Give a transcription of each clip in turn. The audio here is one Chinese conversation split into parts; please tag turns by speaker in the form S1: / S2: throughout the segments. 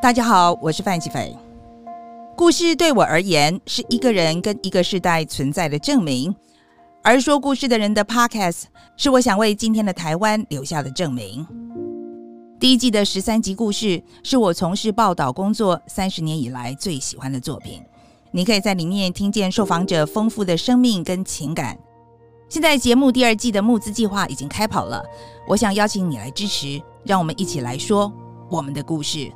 S1: 大家好，我是范琪斐。故事对我而言是一个人跟一个时代存在的证明，而说故事的人的 Podcast 是我想为今天的台湾留下的证明。第一季的十三集故事是我从事报道工作三十年以来最喜欢的作品。你可以在里面听见受访者丰富的生命跟情感。现在节目第二季的募资计划已经开跑了，我想邀请你来支持，让我们一起来说我们的故事。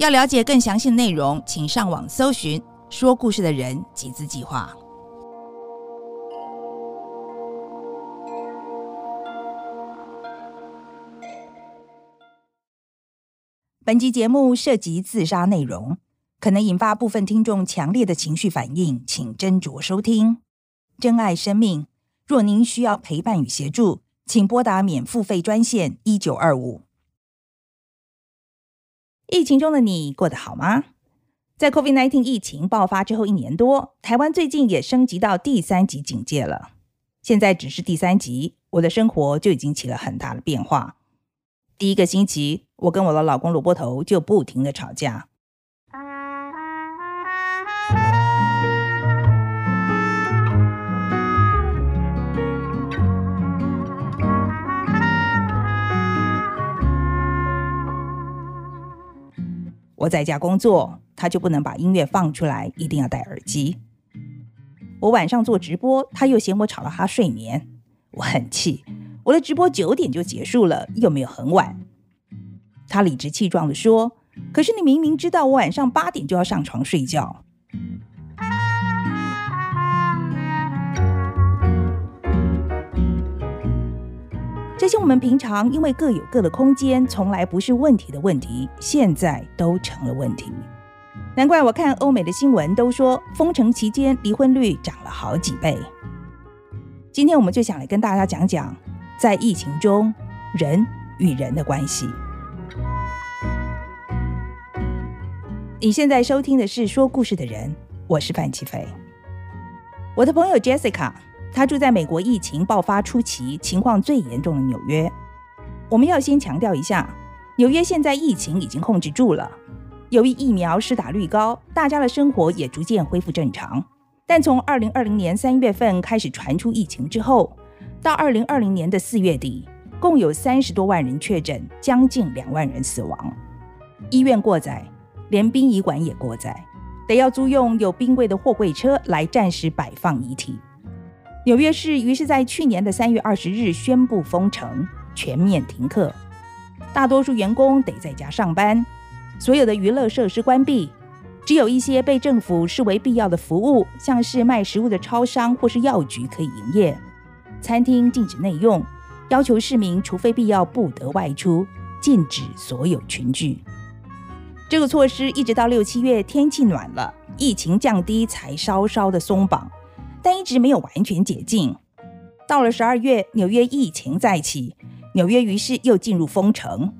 S1: 要了解更详细的内容，请上网搜寻“说故事的人”集资计划。本集节目涉及自杀内容，可能引发部分听众强烈的情绪反应，请斟酌收听。珍爱生命，若您需要陪伴与协助，请拨打免付费专线一九二五。疫情中的你过得好吗？在 COVID-19 疫情爆发之后一年多，台湾最近也升级到第三级警戒了。现在只是第三级，我的生活就已经起了很大的变化。第一个星期，我跟我的老公萝卜头就不停的吵架。我在家工作，他就不能把音乐放出来，一定要戴耳机。我晚上做直播，他又嫌我吵了他睡眠，我很气。我的直播九点就结束了，又没有很晚。他理直气壮地说：“可是你明明知道我晚上八点就要上床睡觉。”这些我们平常因为各有各的空间，从来不是问题的问题，现在都成了问题。难怪我看欧美的新闻都说，封城期间离婚率涨了好几倍。今天我们就想来跟大家讲讲，在疫情中人与人的关系。你现在收听的是说故事的人，我是范琪飞。我的朋友 Jessica。他住在美国疫情爆发初期，情况最严重的纽约。我们要先强调一下，纽约现在疫情已经控制住了，由于疫苗施打率高，大家的生活也逐渐恢复正常。但从二零二零年三月份开始传出疫情之后，到二零二零年的四月底，共有三十多万人确诊，将近两万人死亡，医院过载，连殡仪馆也过载，得要租用有冰柜的货柜车来暂时摆放遗体。纽约市于是在去年的三月二十日宣布封城，全面停课，大多数员工得在家上班，所有的娱乐设施关闭，只有一些被政府视为必要的服务，像是卖食物的超商或是药局可以营业，餐厅禁止内用，要求市民除非必要不得外出，禁止所有群聚。这个措施一直到六七月天气暖了，疫情降低才稍稍的松绑。但一直没有完全解禁。到了十二月，纽约疫情再起，纽约于是又进入封城。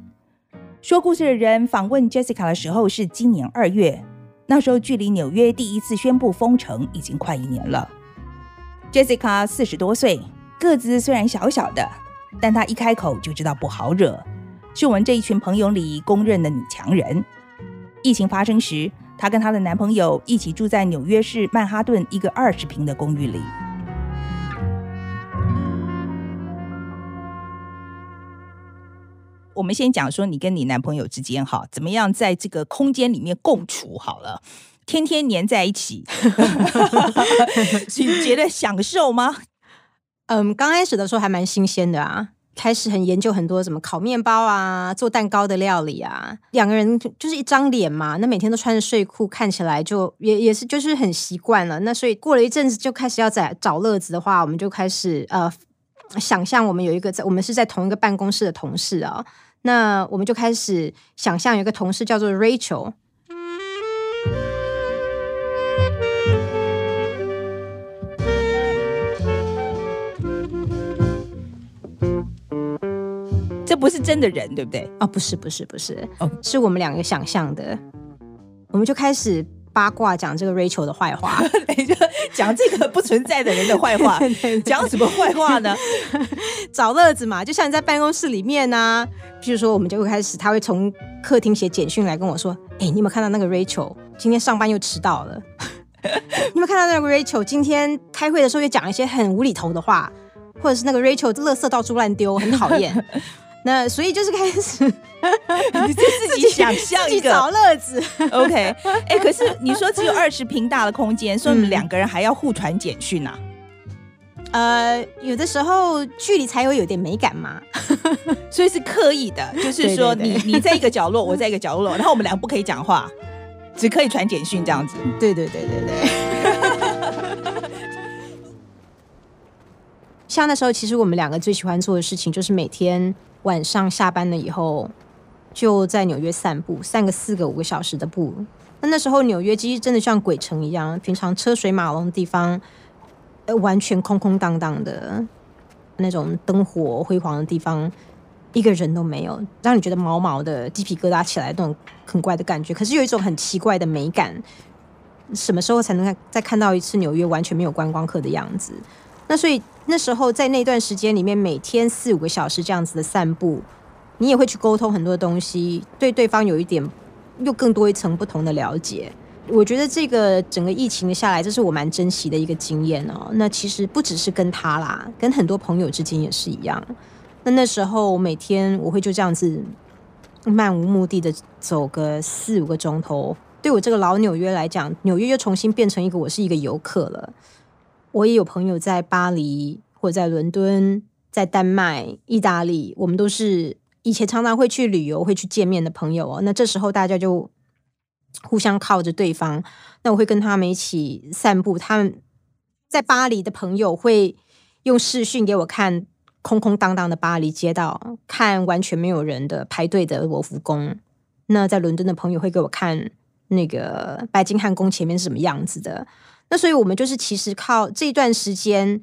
S1: 说故事的人访问 Jessica 的时候是今年二月，那时候距离纽约第一次宣布封城已经快一年了。Jessica 四十多岁，个子虽然小小的，但她一开口就知道不好惹，是我们这一群朋友里公认的女强人。疫情发生时，她跟她的男朋友一起住在纽约市曼哈顿一个二十平的公寓里。我们先讲说你跟你男朋友之间哈，怎么样在这个空间里面共处好了，天天黏在一起，你觉得享受吗？
S2: 嗯，刚开始的时候还蛮新鲜的啊。开始很研究很多什么烤面包啊、做蛋糕的料理啊，两个人就是一张脸嘛，那每天都穿着睡裤，看起来就也也是就是很习惯了。那所以过了一阵子，就开始要在找乐子的话，我们就开始呃想象我们有一个在我们是在同一个办公室的同事啊，那我们就开始想象有一个同事叫做 Rachel。
S1: 不是真的人，对不对？
S2: 哦，不是，不是，不是，哦，是我们两个想象的。我们就开始八卦讲这个 Rachel 的坏话，
S1: 就讲这个不存在的人的坏话。讲什么坏话呢？
S2: 找乐子嘛，就像你在办公室里面呢、啊。譬如说，我们就会开始，他会从客厅写简讯来跟我说：“哎，你有没有看到那个 Rachel 今天上班又迟到了？你有没有看到那个 Rachel 今天开会的时候又讲一些很无厘头的话，或者是那个 Rachel 垃圾到处乱丢，很讨厌。那所以就是开始，
S1: 你就自己想象一个
S2: 找乐子。
S1: OK，哎、欸，可是你说只有二十平大的空间，所以你们两个人还要互传简讯啊？
S2: 呃，有的时候距离才会有点美感嘛，
S1: 所以是刻意的，就是说你你在一个角落，我在一个角落，然后我们俩不可以讲话，只可以传简讯这样子。
S2: 对对对对对。像那时候，其实我们两个最喜欢做的事情，就是每天晚上下班了以后，就在纽约散步，散个四个五个小时的步。那那时候纽约其实真的像鬼城一样，平常车水马龙的地方。呃完全空空荡荡的，那种灯火辉煌的地方，一个人都没有，让你觉得毛毛的鸡皮疙瘩起来，那种很怪的感觉。可是有一种很奇怪的美感。什么时候才能再看到一次纽约完全没有观光客的样子？那所以那时候在那段时间里面，每天四五个小时这样子的散步，你也会去沟通很多东西，对对方有一点又更多一层不同的了解。我觉得这个整个疫情下来，这是我蛮珍惜的一个经验哦。那其实不只是跟他啦，跟很多朋友之间也是一样。那那时候每天我会就这样子漫无目的的走个四五个钟头。对我这个老纽约来讲，纽约又重新变成一个我是一个游客了。我也有朋友在巴黎或者在伦敦、在丹麦、意大利，我们都是以前常常会去旅游、会去见面的朋友哦。那这时候大家就。互相靠着对方，那我会跟他们一起散步。他们在巴黎的朋友会用视讯给我看空空荡荡的巴黎街道，看完全没有人的排队的罗浮宫。那在伦敦的朋友会给我看那个白金汉宫前面是什么样子的。那所以我们就是其实靠这段时间，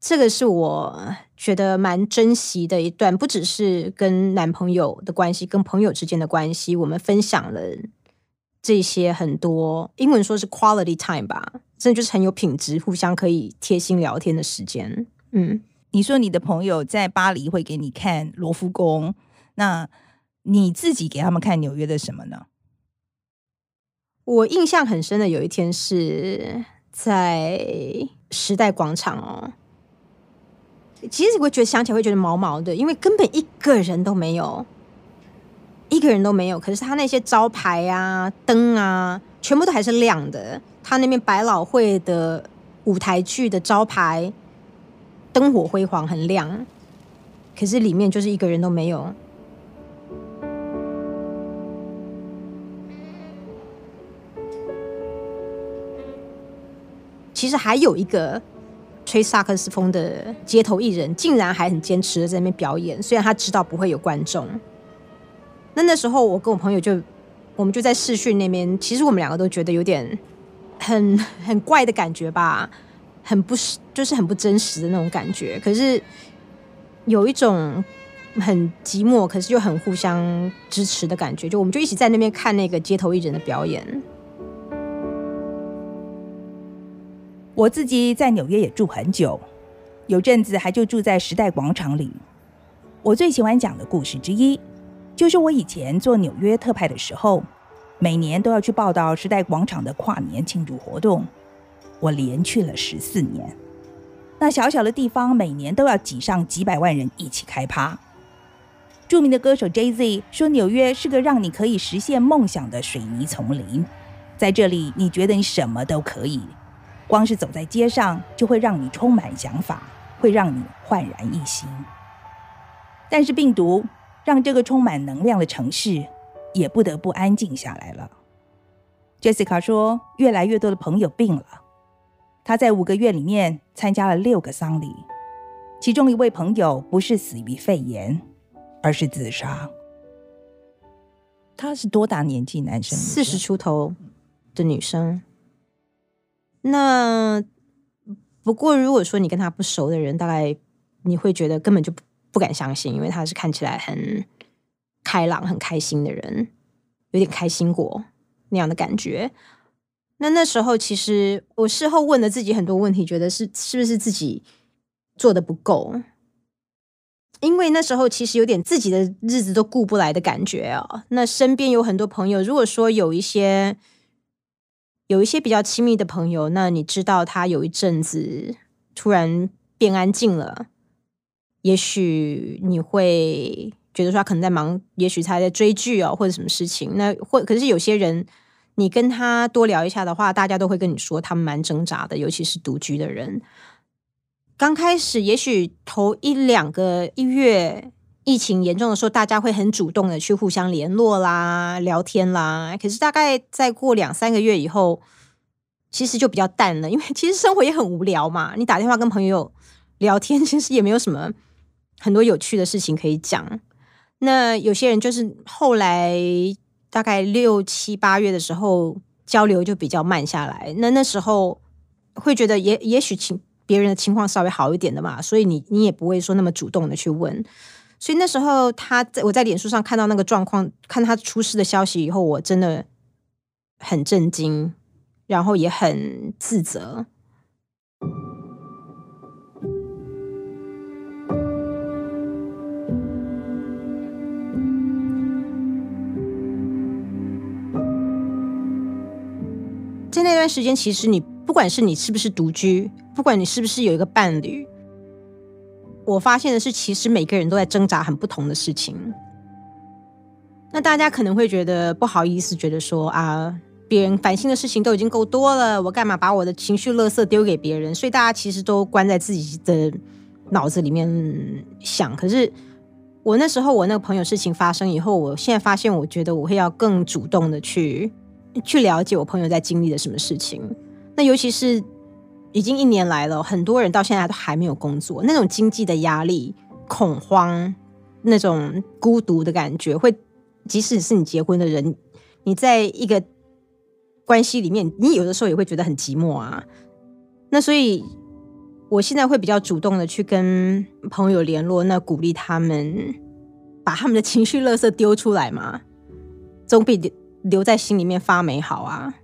S2: 这个是我觉得蛮珍惜的一段，不只是跟男朋友的关系，跟朋友之间的关系，我们分享了。这些很多英文说是 quality time 吧，真的就是很有品质，互相可以贴心聊天的时间。嗯，
S1: 你说你的朋友在巴黎会给你看罗浮宫，那你自己给他们看纽约的什么呢？
S2: 我印象很深的有一天是在时代广场哦，其实我会觉得想起来会觉得毛毛的，因为根本一个人都没有。一个人都没有，可是他那些招牌啊、灯啊，全部都还是亮的。他那边百老汇的舞台剧的招牌，灯火辉煌，很亮。可是里面就是一个人都没有。其实还有一个吹萨克斯风的街头艺人，竟然还很坚持的在那边表演，虽然他知道不会有观众。那那时候，我跟我朋友就，我们就在视讯那边。其实我们两个都觉得有点很很怪的感觉吧，很不实，就是很不真实的那种感觉。可是有一种很寂寞，可是又很互相支持的感觉。就我们就一起在那边看那个街头艺人的表演。
S1: 我自己在纽约也住很久，有阵子还就住在时代广场里。我最喜欢讲的故事之一。就是我以前做纽约特派的时候，每年都要去报道时代广场的跨年庆祝活动。我连去了十四年，那小小的地方每年都要挤上几百万人一起开趴。著名的歌手 Jay-Z 说：“纽约是个让你可以实现梦想的水泥丛林，在这里你觉得你什么都可以，光是走在街上就会让你充满想法，会让你焕然一新。”但是病毒。让这个充满能量的城市也不得不安静下来了。Jessica 说，越来越多的朋友病了。她在五个月里面参加了六个丧礼，其中一位朋友不是死于肺炎，而是自杀。他是多大年纪？男生？
S2: 四十出头的女生。那不过，如果说你跟他不熟的人，大概你会觉得根本就不。敢相信，因为他是看起来很开朗、很开心的人，有点开心果那样的感觉。那那时候，其实我事后问了自己很多问题，觉得是是不是自己做的不够？因为那时候其实有点自己的日子都顾不来的感觉哦。那身边有很多朋友，如果说有一些有一些比较亲密的朋友，那你知道他有一阵子突然变安静了，也许你会觉得说他可能在忙，也许他在追剧哦，或者什么事情。那或可是有些人，你跟他多聊一下的话，大家都会跟你说他们蛮挣扎的，尤其是独居的人。刚开始，也许头一两个一月疫情严重的时候，大家会很主动的去互相联络啦、聊天啦。可是大概再过两三个月以后，其实就比较淡了，因为 其实生活也很无聊嘛。你打电话跟朋友聊天，其实也没有什么很多有趣的事情可以讲。那有些人就是后来大概六七八月的时候，交流就比较慢下来。那那时候会觉得也也许情。别人的情况稍微好一点的嘛，所以你你也不会说那么主动的去问。所以那时候他在我在脸书上看到那个状况，看他出事的消息以后，我真的很震惊，然后也很自责。在那段时间，其实你不管是你是不是独居。不管你是不是有一个伴侣，我发现的是，其实每个人都在挣扎很不同的事情。那大家可能会觉得不好意思，觉得说啊，别人烦心的事情都已经够多了，我干嘛把我的情绪垃圾丢给别人？所以大家其实都关在自己的脑子里面想。可是我那时候，我那个朋友事情发生以后，我现在发现，我觉得我会要更主动的去去了解我朋友在经历的什么事情。那尤其是。已经一年来了，很多人到现在都还没有工作，那种经济的压力、恐慌、那种孤独的感觉，会即使是你结婚的人，你在一个关系里面，你有的时候也会觉得很寂寞啊。那所以，我现在会比较主动的去跟朋友联络，那鼓励他们把他们的情绪垃圾丢出来嘛，总比留在心里面发霉好啊。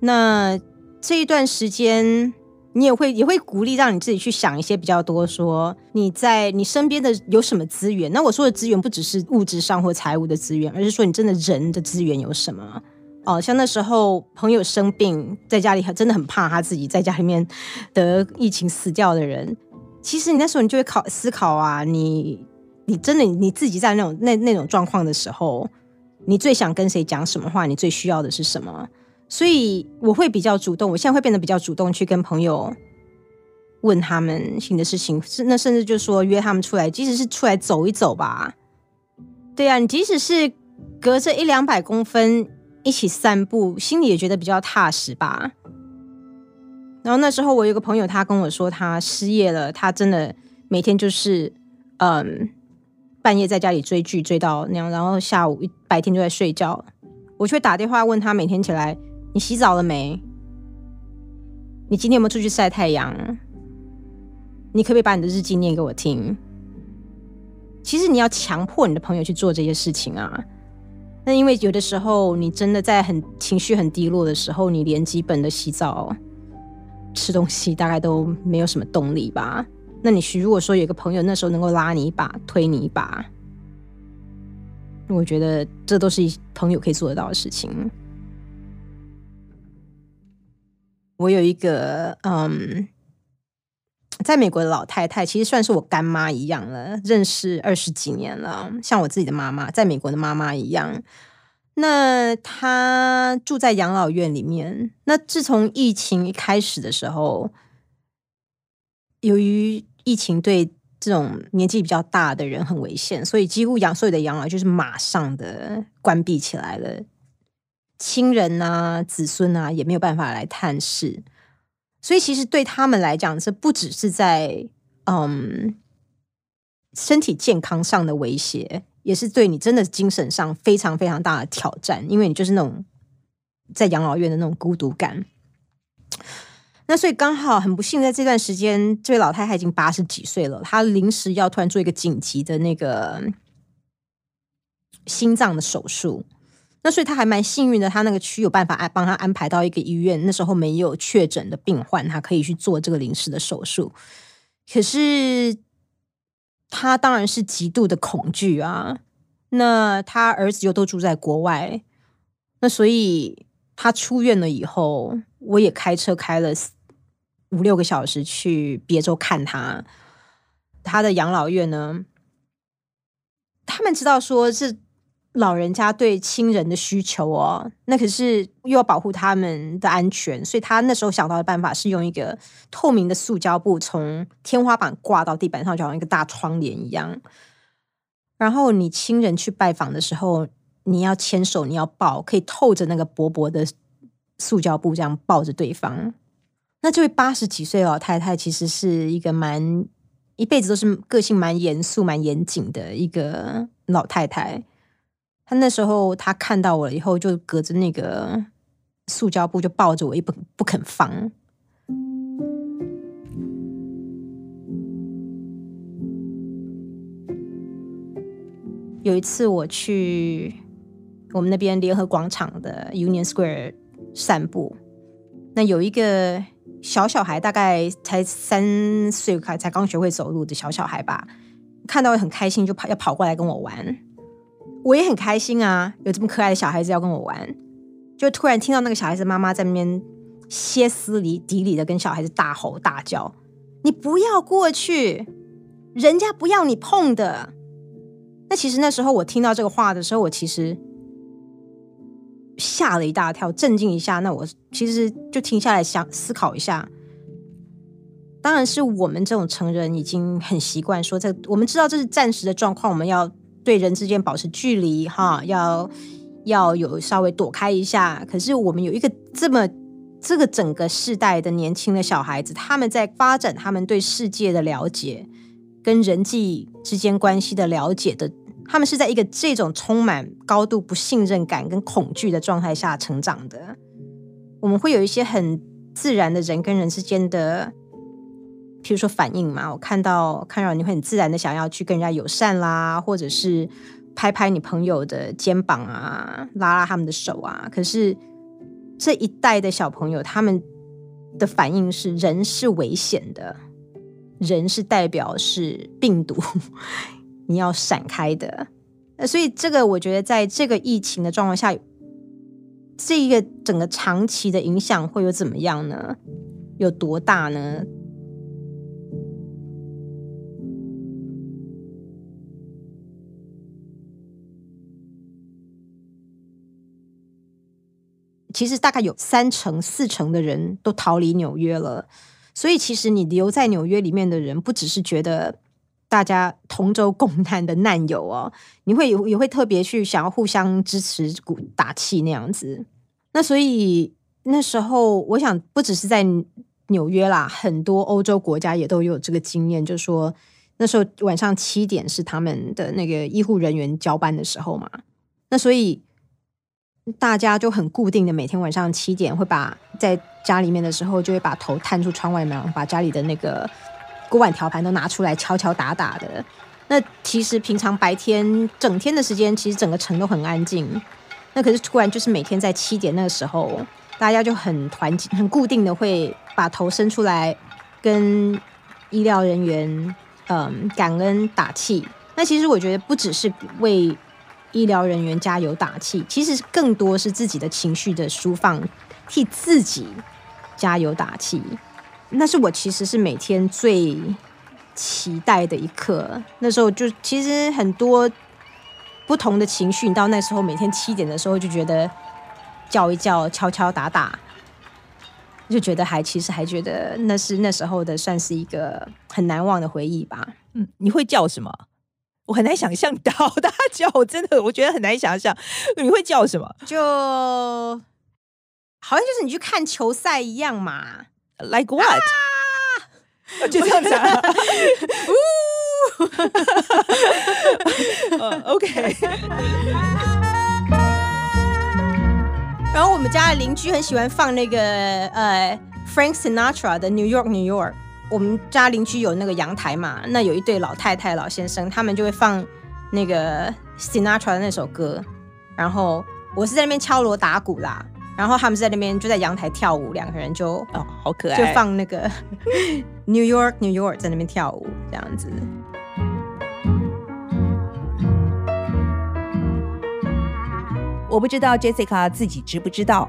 S2: 那。这一段时间，你也会也会鼓励让你自己去想一些比较多，说你在你身边的有什么资源？那我说的资源不只是物质上或财务的资源，而是说你真的人的资源有什么？哦，像那时候朋友生病，在家里还真的很怕他自己在家里面得疫情死掉的人。其实你那时候你就会考思考啊，你你真的你自己在那种那那种状况的时候，你最想跟谁讲什么话？你最需要的是什么？所以我会比较主动，我现在会变得比较主动，去跟朋友问他们新的事情，是那甚至就说约他们出来，即使是出来走一走吧。对啊，你即使是隔着一两百公分一起散步，心里也觉得比较踏实吧。然后那时候我有个朋友，他跟我说他失业了，他真的每天就是嗯半夜在家里追剧追到那样，然后下午一白天就在睡觉。我却打电话问他每天起来。你洗澡了没？你今天有没有出去晒太阳？你可不可以把你的日记念给我听？其实你要强迫你的朋友去做这些事情啊。那因为有的时候你真的在很情绪很低落的时候，你连基本的洗澡、吃东西大概都没有什么动力吧？那你如果说有一个朋友那时候能够拉你一把、推你一把，我觉得这都是朋友可以做得到的事情。我有一个嗯，在美国的老太太，其实算是我干妈一样了，认识二十几年了，像我自己的妈妈，在美国的妈妈一样。那她住在养老院里面。那自从疫情一开始的时候，由于疫情对这种年纪比较大的人很危险，所以几乎养所有的养老就是马上的关闭起来了。亲人啊，子孙啊，也没有办法来探视，所以其实对他们来讲，这不只是在嗯身体健康上的威胁，也是对你真的精神上非常非常大的挑战，因为你就是那种在养老院的那种孤独感。那所以刚好很不幸，在这段时间，这位老太太已经八十几岁了，她临时要突然做一个紧急的那个心脏的手术。所以他还蛮幸运的，他那个区有办法安帮他安排到一个医院。那时候没有确诊的病患，他可以去做这个临时的手术。可是他当然是极度的恐惧啊。那他儿子又都住在国外，那所以他出院了以后，我也开车开了五六个小时去别州看他。他的养老院呢，他们知道说是老人家对亲人的需求哦，那可是又要保护他们的安全，所以他那时候想到的办法是用一个透明的塑胶布从天花板挂到地板上，就好像一个大窗帘一样。然后你亲人去拜访的时候，你要牵手，你要抱，可以透着那个薄薄的塑胶布，这样抱着对方。那这位八十几岁老太太，其实是一个蛮一辈子都是个性蛮严肃、蛮严谨的一个老太太。他那时候他看到我了以后，就隔着那个塑胶布就抱着我，一不不肯放。有一次我去我们那边联合广场的 Union Square 散步，那有一个小小孩，大概才三岁，才才刚学会走路的小小孩吧，看到很开心，就跑要跑过来跟我玩。我也很开心啊，有这么可爱的小孩子要跟我玩，就突然听到那个小孩子妈妈在那边歇斯底里的跟小孩子大吼大叫：“你不要过去，人家不要你碰的。”那其实那时候我听到这个话的时候，我其实吓了一大跳，震惊一下。那我其实就停下来想思考一下。当然是我们这种成人已经很习惯说，这我们知道这是暂时的状况，我们要对人之间保持距离，哈，要要有稍微躲开一下。可是我们有一个这么这个整个世代的年轻的小孩子，他们在发展他们对世界的了解。跟人际之间关系的了解的，他们是在一个这种充满高度不信任感跟恐惧的状态下成长的。我们会有一些很自然的人跟人之间的，譬如说反应嘛。我看到看到你会很自然的想要去跟人家友善啦，或者是拍拍你朋友的肩膀啊，拉拉他们的手啊。可是这一代的小朋友，他们的反应是人是危险的。人是代表是病毒，你要闪开的。所以这个我觉得，在这个疫情的状况下，这一个整个长期的影响会有怎么样呢？有多大呢？其实大概有三成、四成的人都逃离纽约了。所以，其实你留在纽约里面的人，不只是觉得大家同舟共难的难友哦，你会也会特别去想要互相支持、鼓打气那样子。那所以那时候，我想不只是在纽约啦，很多欧洲国家也都有这个经验，就是说那时候晚上七点是他们的那个医护人员交班的时候嘛。那所以。大家就很固定的，每天晚上七点会把在家里面的时候，就会把头探出窗外面，把家里的那个锅碗瓢盆都拿出来敲敲打打的。那其实平常白天整天的时间，其实整个城都很安静。那可是突然就是每天在七点那个时候，大家就很团结、很固定的会把头伸出来，跟医疗人员嗯感恩打气。那其实我觉得不只是为。医疗人员加油打气，其实更多是自己的情绪的抒放，替自己加油打气。那是我其实是每天最期待的一刻。那时候就其实很多不同的情绪，到那时候每天七点的时候就觉得叫一叫、敲敲打打，就觉得还其实还觉得那是那时候的算是一个很难忘的回忆吧。
S1: 嗯，你会叫什么？我很难想象到大家叫我，真的，我觉得很难想象 你会叫什么？
S2: 就好像就是你去看球赛一样嘛
S1: ，Like what？、啊、就这样子啊？呜，OK。
S2: 然后我们家的邻居很喜欢放那个呃 Frank Sinatra 的 New York New York。我们家邻居有那个阳台嘛，那有一对老太太、老先生，他们就会放那个 Sinatra 的那首歌，然后我是在那边敲锣打鼓啦，然后他们在那边就在阳台跳舞，两个人就
S1: 哦，好可爱，
S2: 就放那个 New York New York 在那边跳舞这样子。
S1: 我不知道 Jessica 自己知不知道，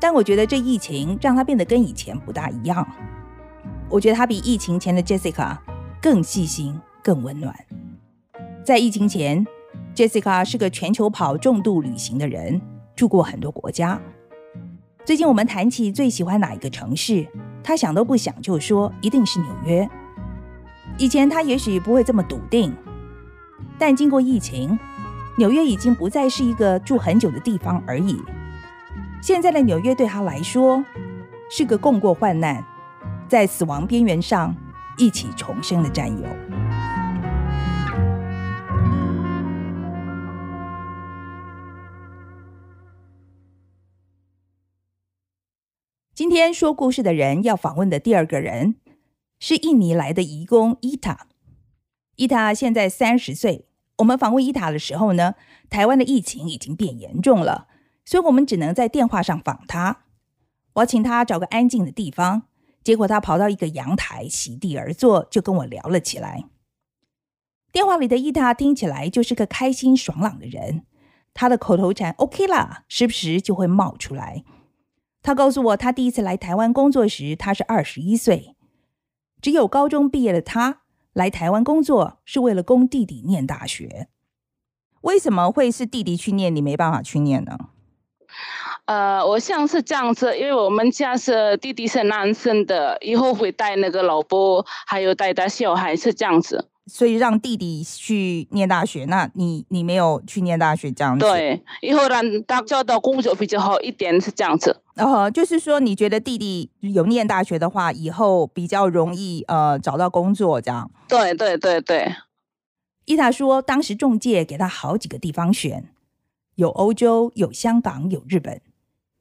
S1: 但我觉得这疫情让她变得跟以前不大一样。我觉得她比疫情前的 Jessica 更细心、更温暖。在疫情前，Jessica 是个全球跑重度旅行的人，住过很多国家。最近我们谈起最喜欢哪一个城市，她想都不想就说一定是纽约。以前她也许不会这么笃定，但经过疫情。纽约已经不再是一个住很久的地方而已。现在的纽约对他来说，是个共过患难，在死亡边缘上一起重生的战友。今天说故事的人要访问的第二个人，是印尼来的移工伊塔。伊塔现在三十岁。我们访问伊塔的时候呢，台湾的疫情已经变严重了，所以我们只能在电话上访他。我请他找个安静的地方，结果他跑到一个阳台席地而坐，就跟我聊了起来。电话里的伊塔听起来就是个开心爽朗的人，他的口头禅 “OK 啦”时不时就会冒出来。他告诉我，他第一次来台湾工作时，他是二十一岁，只有高中毕业的他。来台湾工作是为了供弟弟念大学。为什么会是弟弟去念，你没办法去念呢？
S3: 呃，我想是这样子，因为我们家是弟弟是男生的，以后会带那个老婆，还有带他小孩是这样子。
S1: 所以让弟弟去念大学，那你你没有去念大学这样子？
S3: 对，以后让他找到工作比较好一点是这样子。
S1: 呃，就是说你觉得弟弟有念大学的话，以后比较容易呃找到工作这样？
S3: 对对对对。
S1: 伊塔说，当时中介给他好几个地方选，有欧洲，有香港，有日本，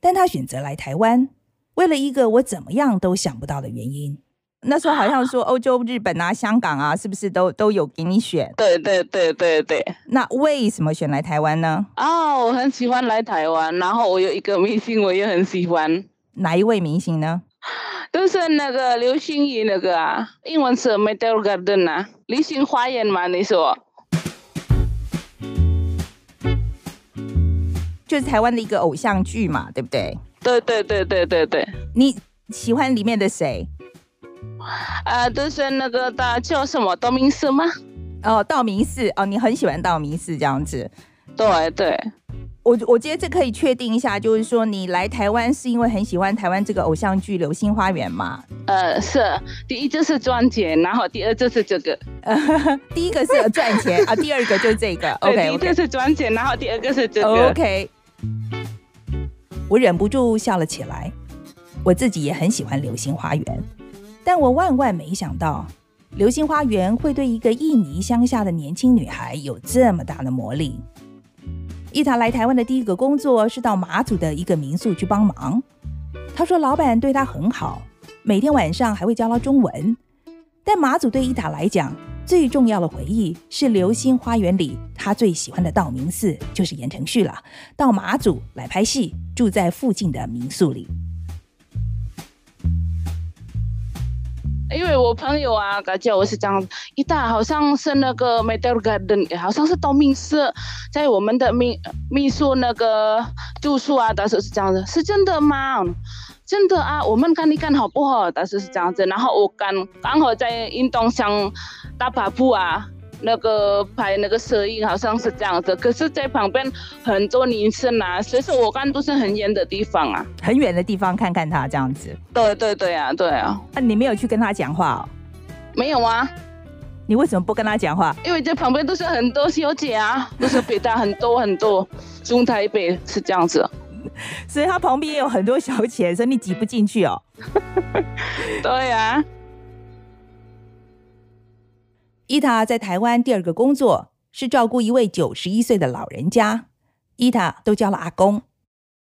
S1: 但他选择来台湾，为了一个我怎么样都想不到的原因。那时候好像说欧洲、日本啊、香港啊，是不是都都有给你选？
S3: 对对对对对。
S1: 那为什么选来台湾呢？
S3: 哦，我很喜欢来台湾，然后我有一个明星，我也很喜欢。
S1: 哪一位明星呢？
S3: 就是那个流星雨那个啊，英文是 Meteor Garden 啊，流星花园嘛，你说？
S1: 就是台湾的一个偶像剧嘛，对不对？
S3: 对对对对对对。
S1: 你喜欢里面的谁？
S3: 呃，就是那个的叫什么道明寺吗？
S1: 哦，道明寺哦，你很喜欢道明寺这样子。
S3: 对对，
S1: 我我觉得这可以确定一下，就是说你来台湾是因为很喜欢台湾这个偶像剧《流星花园》嘛？
S3: 呃，是，第一就是赚钱，然后第二就是这个。
S1: 呃，第一个是赚钱啊，第二个就是这个。OK，
S3: 第一个是赚钱，然后第二个是这个。
S1: OK，我忍不住笑了起来，我自己也很喜欢《流星花园》。但我万万没想到，《流星花园》会对一个印尼乡下的年轻女孩有这么大的魔力。伊塔来台湾的第一个工作是到马祖的一个民宿去帮忙。他说，老板对她很好，每天晚上还会教她中文。但马祖对伊塔来讲，最重要的回忆是《流星花园》里他最喜欢的道明寺，就是言承旭了。到马祖来拍戏，住在附近的民宿里。
S3: 因为我朋友啊，感觉我是这样，伊塔好像是那个 Meteor Garden，好像是道明寺，在我们的秘秘书那个住宿啊，但是是这样子，是真的吗？真的啊，我们看一看好不好？但是是这样子，然后我刚刚好在运动场打跑步啊。那个拍那个摄影好像是这样子，可是，在旁边很多女生啊，所以说我看都是很远的地方啊，
S1: 很远的地方看看他这样子。
S3: 对对对啊，对啊。
S1: 那、啊、你没有去跟他讲话哦？
S3: 没有啊。
S1: 你为什么不跟他讲话？
S3: 因为这旁边都是很多小姐啊，都是北大很多很多，中台北是这样子。
S1: 所以他旁边也有很多小姐，所以你挤不进去哦。
S3: 对啊。
S1: 伊塔在台湾第二个工作是照顾一位九十一岁的老人家，伊塔都叫了阿公。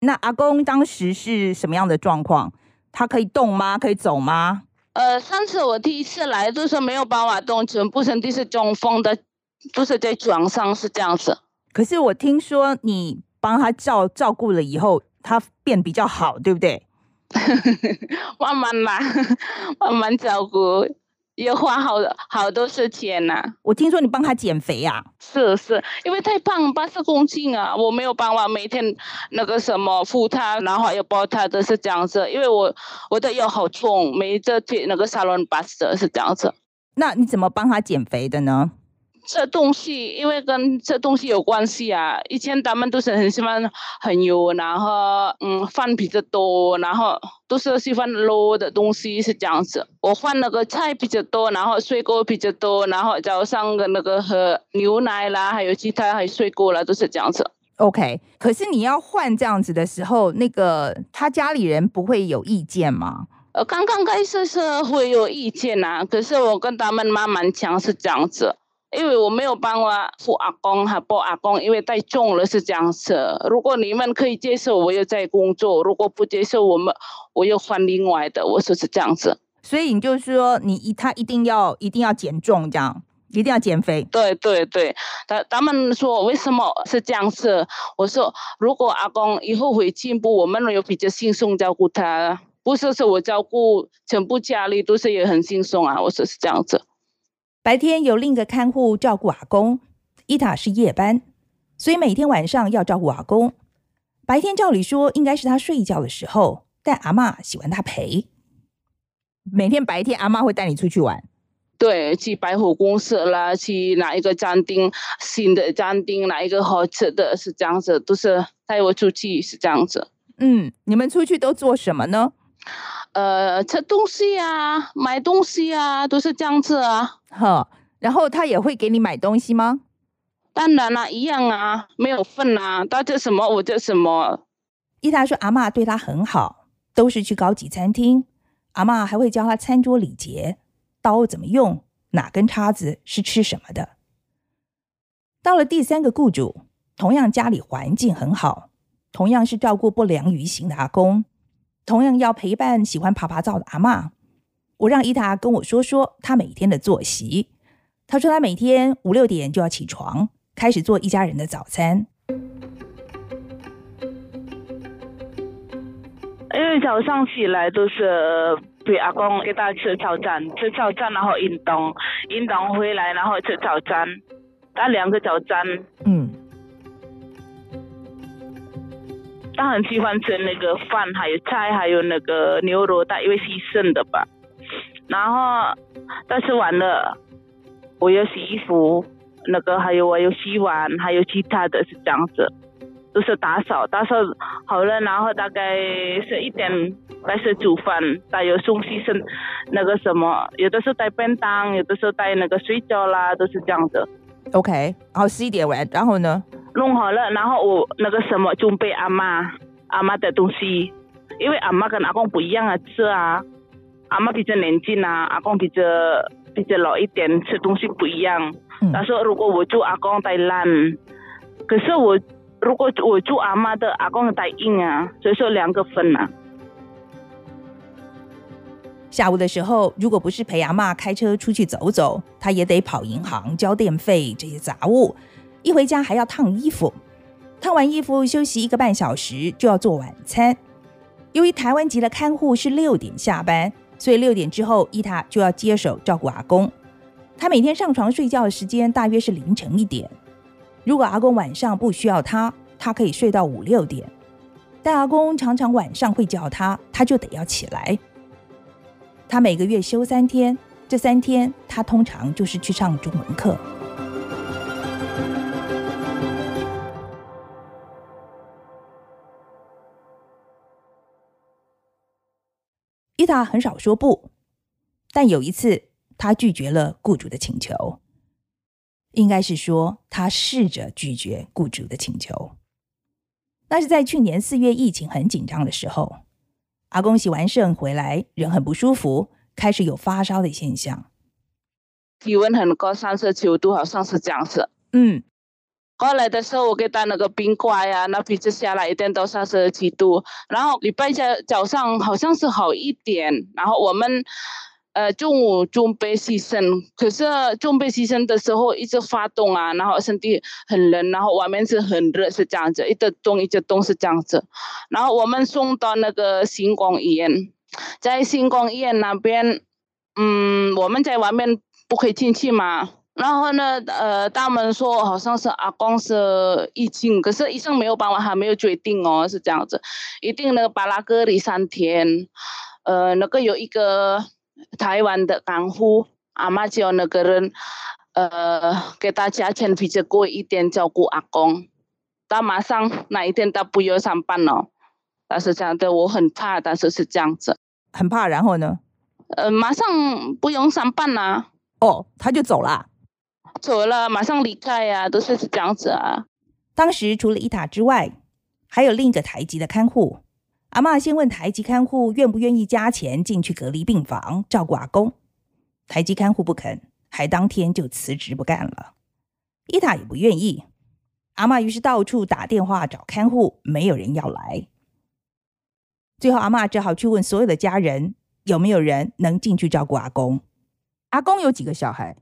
S1: 那阿公当时是什么样的状况？他可以动吗？可以走吗？
S3: 呃，上次我第一次来就是没有办法动，全部身体是中风的，就是在床上是这样子。
S1: 可是我听说你帮他照照顾了以后，他变比较好，对不对？
S3: 慢慢来，慢慢照顾。也花好好多时间呐、啊。
S1: 我听说你帮他减肥呀、啊？
S3: 是是，因为太胖，八十公斤啊，我没有办法每天那个什么敷他，然后还有抱他都是这样子。因为我我的腰好重，每一次去那个沙龙巴士是这样子。
S1: 那你怎么帮他减肥的呢？
S3: 吃东西，因为跟这东西有关系啊。以前他们都是很喜欢很油，然后嗯饭比较多，然后都是喜欢卤的东西是这样子。我换那个菜比较多，然后水果比较多，然后早上的那个喝牛奶啦，还有其他还有水果啦，都是这样子。
S1: OK，可是你要换这样子的时候，那个他家里人不会有意见吗？
S3: 呃，刚刚开始是会有意见啊，可是我跟他们慢慢讲是这样子。因为我没有办法扶阿公还抱阿公，因为太重了是这样子。如果你们可以接受，我又在工作；如果不接受，我们我又换另外的。我说是这样子。
S1: 所以你就是说，你一他一定要一定要减重，这样一定要减肥。
S3: 对对对，他他们说为什么是这样子？我说如果阿公以后会进步，我们有比较轻松照顾他，不是说我照顾全部家里都是也很轻松啊。我说是这样子。
S1: 白天有另一个看护照顾阿公，伊塔是夜班，所以每天晚上要照顾阿公。白天照理说应该是他睡觉的时候，但阿妈喜欢他陪。每天白天阿妈会带你出去玩，
S3: 对，去百货公司啦，去哪一个餐厅，新的餐厅，哪一个好吃的，是这样子，都是带我出去，是这样子。
S1: 嗯，你们出去都做什么呢？
S3: 呃，吃东西啊，买东西啊，都是这样子啊。
S1: 哈，然后他也会给你买东西吗？
S3: 当然啦，一样啊，没有份啊，他叫什么我就什么。
S1: 伊达说，阿妈对他很好，都是去高级餐厅。阿妈还会教他餐桌礼节，刀怎么用，哪根叉子是吃什么的。到了第三个雇主，同样家里环境很好，同样是照顾不良于行的阿公。同样要陪伴喜欢趴趴走的阿妈，我让伊塔跟我说说他每天的作息。他说他每天五六点就要起床，开始做一家人的早餐。
S3: 因为早上起来都是陪阿公给他吃早餐，吃早餐然后运动，运动回来然后吃早餐，打两个早餐。嗯。他很喜欢吃那个饭，还有菜，还有那个牛肉，他因为牺牲的吧。然后他吃完了，我要洗衣服，那个还有我要洗碗，还有其他的是这样子，都是打扫，打扫好了，然后大概十一点开始煮饭，他有送牺牲那个什么，有的时候带便当，有的时候带那个水饺啦，都是这样子。
S1: OK，好，十一点完，然后呢？
S3: 弄好了，然后我那个什么准备阿妈阿妈的东西，因为阿妈跟阿公不一样啊，吃啊，阿妈比较年轻啊，阿公比较比较老一点，吃东西不一样。他说如果我住阿公太烂，可是我如果我住阿妈的阿公太硬啊，所以说两个分啊。
S1: 下午的时候，如果不是陪阿妈开车出去走走，他也得跑银行交电费这些杂物。一回家还要烫衣服，烫完衣服休息一个半小时就要做晚餐。由于台湾籍的看护是六点下班，所以六点之后伊塔就要接手照顾阿公。他每天上床睡觉的时间大约是凌晨一点。如果阿公晚上不需要他，他可以睡到五六点。但阿公常常晚上会叫他，他就得要起来。他每个月休三天，这三天他通常就是去上中文课。伊塔很少说不，但有一次他拒绝了雇主的请求，应该是说他试着拒绝雇主的请求。那是在去年四月疫情很紧张的时候，阿公洗完肾回来，人很不舒服，开始有发烧的现象，
S3: 体温很高，三十九度，好像是这样子。
S1: 嗯。
S3: 过来的时候，我给他那个冰块呀，那鼻子下来一点到三十几度。然后礼拜天早上好像是好一点。然后我们呃中午准备洗肾，可是准备洗肾的时候一直发动啊，然后身体很冷，然后外面是很热，是这样子，一直动一直动是这样子。然后我们送到那个新光医院，在新光医院那边。嗯，我们在外面不可以进去嘛。然后呢，呃，他们说好像是阿公是疫情，可是医生没有办法，还没有决定哦，是这样子，一定那个巴拉隔离三天。呃，那个有一个台湾的港夫阿妈叫那个人，呃，给他价钱比较贵一点照顾阿公。他马上哪一天他不要上班了，但是这样的我很怕，但是是这样子，
S1: 很怕。然后呢？
S3: 呃，马上不用上班啦。
S1: 哦，他就走了。
S3: 走了，马上离开呀、啊，都是这样子啊。
S1: 当时除了伊塔之外，还有另一个台籍的看护。阿嬷先问台籍看护愿不愿意加钱进去隔离病房照顾阿公，台籍看护不肯，还当天就辞职不干了。伊塔也不愿意，阿嬷于是到处打电话找看护，没有人要来。最后阿嬷只好去问所有的家人，有没有人能进去照顾阿公。阿公有几个小孩？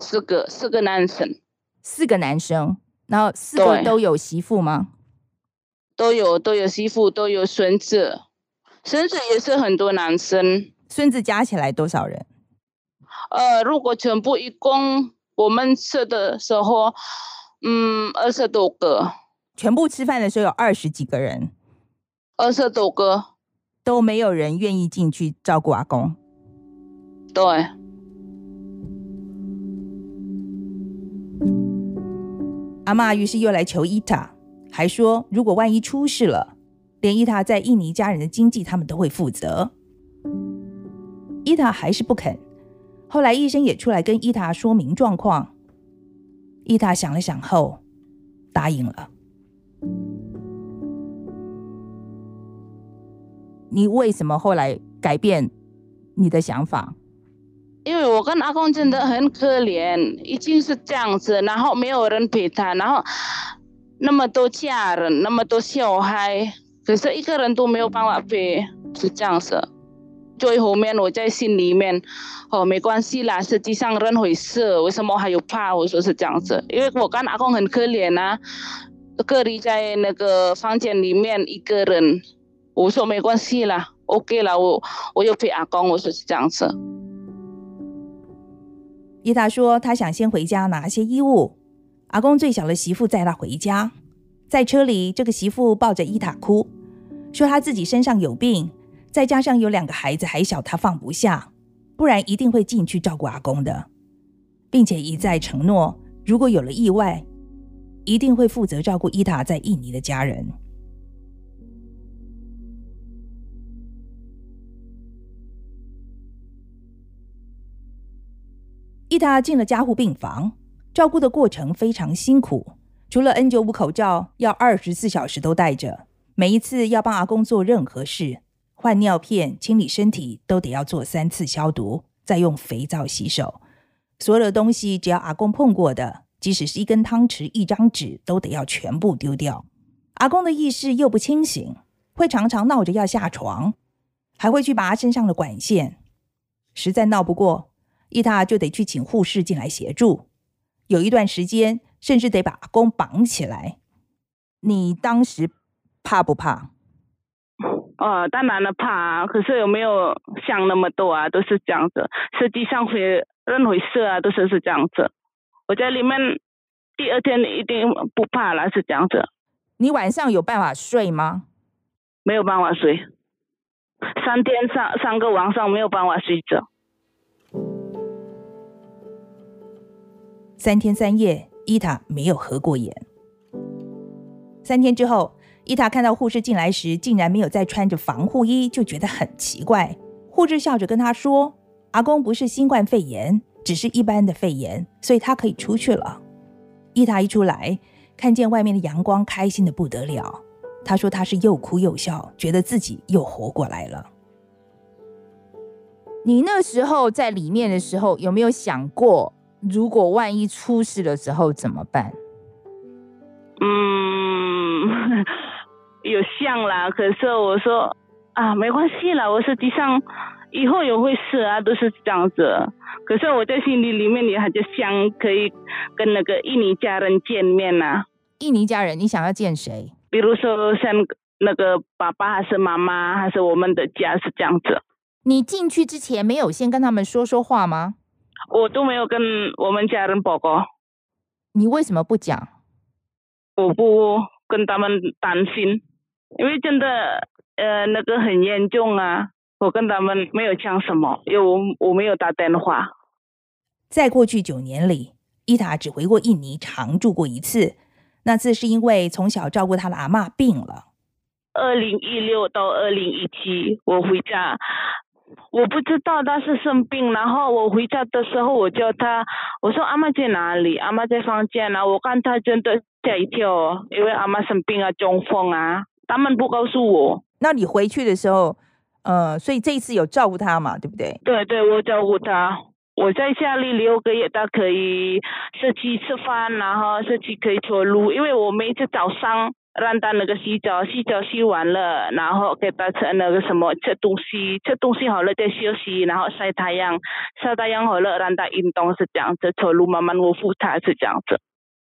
S3: 四个，四个男生，
S1: 四个男生，然后四个都有媳妇吗？
S3: 都有，都有媳妇，都有孙子，孙子也是很多男生。
S1: 孙子加起来多少人？
S3: 呃，如果全部一共我们吃的时候，嗯，二十多个。
S1: 全部吃饭的时候有二十几个人，
S3: 二十多个
S1: 都没有人愿意进去照顾阿公。
S3: 对。
S1: 阿嬷于是又来求伊塔，还说如果万一出事了，连伊塔在印尼家人的经济他们都会负责。伊塔还是不肯。后来医生也出来跟伊塔说明状况，伊塔想了想后答应了。你为什么后来改变你的想法？
S3: 因为我跟阿公真的很可怜，已经是这样子，然后没有人陪他，然后那么多家人，那么多小孩，可是一个人都没有办法陪，是这样子。最后面我在心里面，哦，没关系啦，实际上人会死，为什么还有怕？我说是这样子，因为我跟阿公很可怜啊，隔离在那个房间里面一个人，我说没关系啦，OK 啦，我我又陪阿公，我说是这样子。
S1: 伊塔说：“他想先回家拿些衣物。阿公最小的媳妇载他回家，在车里，这个媳妇抱着伊塔哭，说他自己身上有病，再加上有两个孩子还小，他放不下，不然一定会进去照顾阿公的，并且一再承诺，如果有了意外，一定会负责照顾伊塔在印尼的家人。”伊塔进了加护病房，照顾的过程非常辛苦。除了 N95 口罩要二十四小时都戴着，每一次要帮阿公做任何事，换尿片、清理身体，都得要做三次消毒，再用肥皂洗手。所有的东西，只要阿公碰过的，即使是一根汤匙、一张纸，都得要全部丢掉。阿公的意识又不清醒，会常常闹着要下床，还会去拔身上的管线，实在闹不过。伊塔就得去请护士进来协助，有一段时间甚至得把阿公绑起来。你当时怕不怕？
S3: 呃，当然了，怕啊。可是有没有想那么多啊？都是这样子。实际上会任何事啊，都是是这样子。我在里面第二天一定不怕了，是这样子。
S1: 你晚上有办法睡吗？
S3: 没有办法睡，三天三三个晚上没有办法睡觉。
S1: 三天三夜，伊塔没有合过眼。三天之后，伊塔看到护士进来时，竟然没有再穿着防护衣，就觉得很奇怪。护士笑着跟他说：“阿公不是新冠肺炎，只是一般的肺炎，所以他可以出去了。”伊塔一出来，看见外面的阳光，开心的不得了。他说：“他是又哭又笑，觉得自己又活过来了。”你那时候在里面的时候，有没有想过？如果万一出事的时候怎么办？
S3: 嗯，有像啦，可是我说啊，没关系啦，我实际上以后也会死啊，都是这样子。可是我在心里里面你还就想，可以跟那个印尼家人见面呐、啊。
S1: 印尼家人，你想要见谁？
S3: 比如说像那个爸爸还是妈妈，还是我们的家是这样子。
S1: 你进去之前没有先跟他们说说话吗？
S3: 我都没有跟我们家人报告。
S1: 你为什么不讲？
S3: 我不跟他们担心，因为真的，呃，那个很严重啊。我跟他们没有讲什么，因为我我没有打电话。
S1: 在过去九年里，伊塔只回过印尼常住过一次，那次是因为从小照顾他的阿嬷病了。
S3: 二零一六到二零一七，我回家，我不知道他是生病，然后我回家的时候，我叫他，我说阿妈在哪里？阿妈在房间啊。我看他真的吓一跳，因为阿妈生病啊，中风啊，他们不告诉我。
S1: 那你回去的时候？呃，所以这一次有照顾他嘛，对不对？
S3: 对对，我照顾他。我在家里六个月，他可以自己吃饭，然后自己可以走路。因为我每次早上让他那个洗澡，洗澡洗完了，然后给他吃那个什么吃东西，吃东西好了再休息，然后晒太阳，晒太阳好了让他运动是这样子，走路慢慢我扶他是这样子。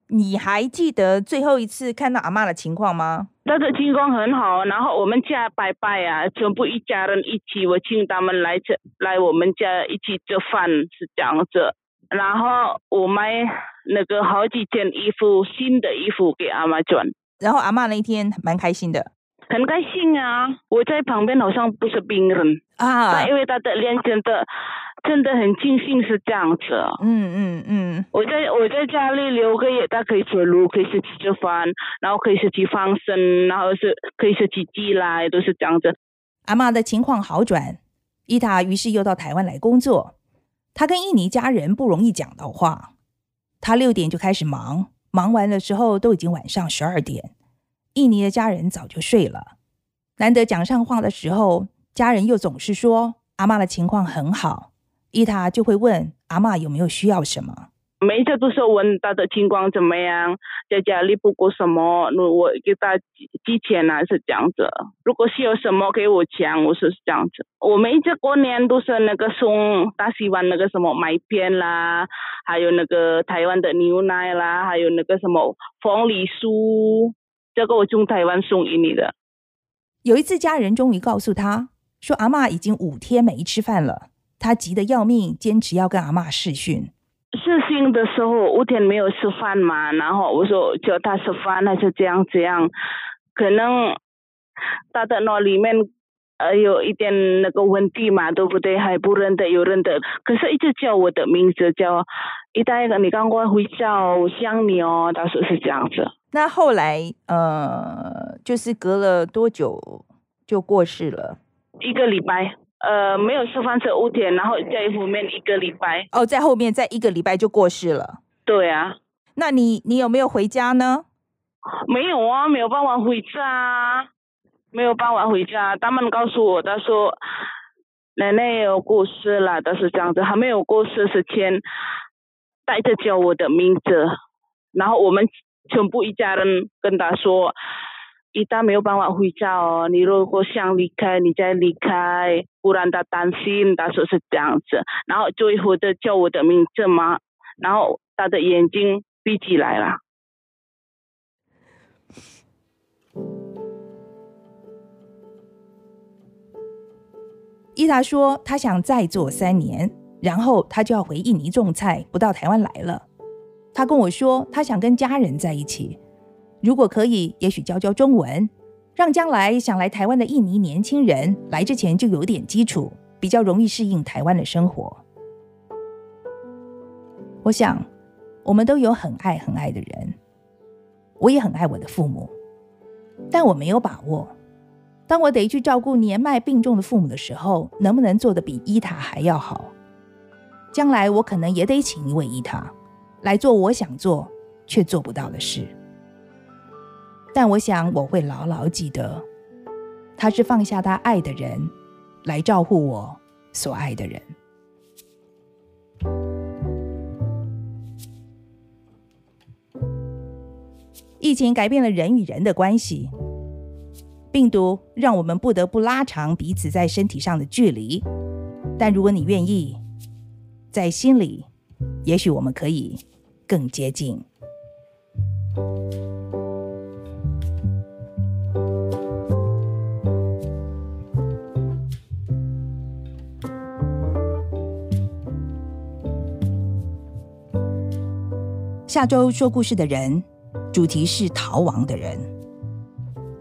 S1: 你还记得最后一次看到阿妈的情况吗？
S3: 他的情况很好，然后我们家拜拜啊，全部一家人一起，我请他们来吃来我们家一起做饭是这样子，然后我买那个好几件衣服，新的衣服给阿妈穿，
S1: 然后阿嬷那一天蛮开心的，
S3: 很开心啊，我在旁边好像不是病人啊，因为他的脸真的。真的很庆幸是这样子，
S1: 嗯嗯嗯，
S3: 我在我在家里留个月，他可以走路，可以自己吃饭，然后可以自己放生，然后是可以自己寄来，都是这样子。
S1: 阿嬷的情况好转，伊塔于是又到台湾来工作。他跟印尼家人不容易讲到话，他六点就开始忙，忙完的时候都已经晚上十二点，印尼的家人早就睡了。难得讲上话的时候，家人又总是说阿嬷的情况很好。伊塔就会问阿嬷有没有需要什么，
S3: 每一次都是问他的情况怎么样，在家里不过什么，我给他寄钱啊，是这样子。如果是有什么给我钱，我说是这样子。我每一次过年都是那个送大西湾那个什么麦片啦，还有那个台湾的牛奶啦，还有那个什么凤梨酥，这个我从台湾送给你的。
S1: 有一次家人终于告诉他说，阿嬷已经五天没吃饭了。他急得要命，坚持要跟阿嬷视讯。
S3: 视讯的时候，五天没有吃饭嘛，然后我说叫他吃饭，他就这样这样。可能他的脑里面呃有一点那个问题嘛，对不对？还不认得，有认得，可是一直叫我的名字，叫一代个你赶快回家，我想你哦。他说是这样子。
S1: 那后来呃，就是隔了多久就过世了？
S3: 一个礼拜。呃，没有吃饭这五天，然后在后面一个礼拜。
S1: 哦，在后面再一个礼拜就过世了。
S3: 对啊，
S1: 那你你有没有回家呢？
S3: 没有啊，没有办法回家，没有办法回家。他们告诉我，他说奶奶有过世了，但是这样子，还没有过世之前，带着叫我的名字，然后我们全部一家人跟他说。伊达没有办法回家哦，你如果想离开，你再离开，不然他担心。他说是这样子，然后最后的叫我的名字嘛，然后他的眼睛闭起来了。
S1: 伊达说他想再做三年，然后他就要回印尼种菜，不到台湾来了。他跟我说他想跟家人在一起。如果可以，也许教教中文，让将来想来台湾的印尼年轻人来之前就有点基础，比较容易适应台湾的生活。我想，我们都有很爱很爱的人，我也很爱我的父母，但我没有把握，当我得去照顾年迈病重的父母的时候，能不能做得比伊塔还要好？将来我可能也得请一位伊塔来做我想做却做不到的事。但我想我会牢牢记得，他是放下他爱的人，来照顾我所爱的人。疫情改变了人与人的关系，病毒让我们不得不拉长彼此在身体上的距离。但如果你愿意，在心里，也许我们可以更接近。下周说故事的人，主题是逃亡的人。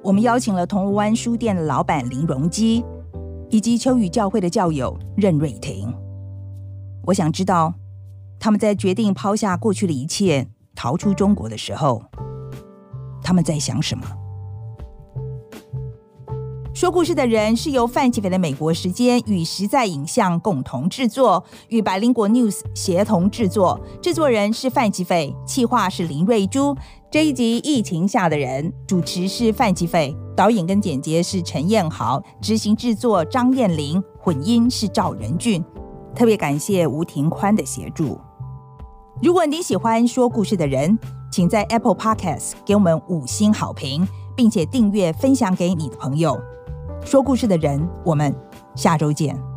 S1: 我们邀请了铜锣湾书店的老板林荣基，以及秋雨教会的教友任瑞婷。我想知道，他们在决定抛下过去的一切，逃出中国的时候，他们在想什么？说故事的人是由范琪斐的美国时间与实在影像共同制作，与百灵国 News 协同制作。制作人是范琪斐，企划是林瑞珠。这一集《疫情下的人》，主持是范琪斐，导演跟剪接是陈彦豪，执行制作张燕玲，混音是赵仁俊。特别感谢吴庭宽的协助。如果你喜欢说故事的人，请在 Apple Podcast 给我们五星好评，并且订阅分享给你的朋友。说故事的人，我们下周见。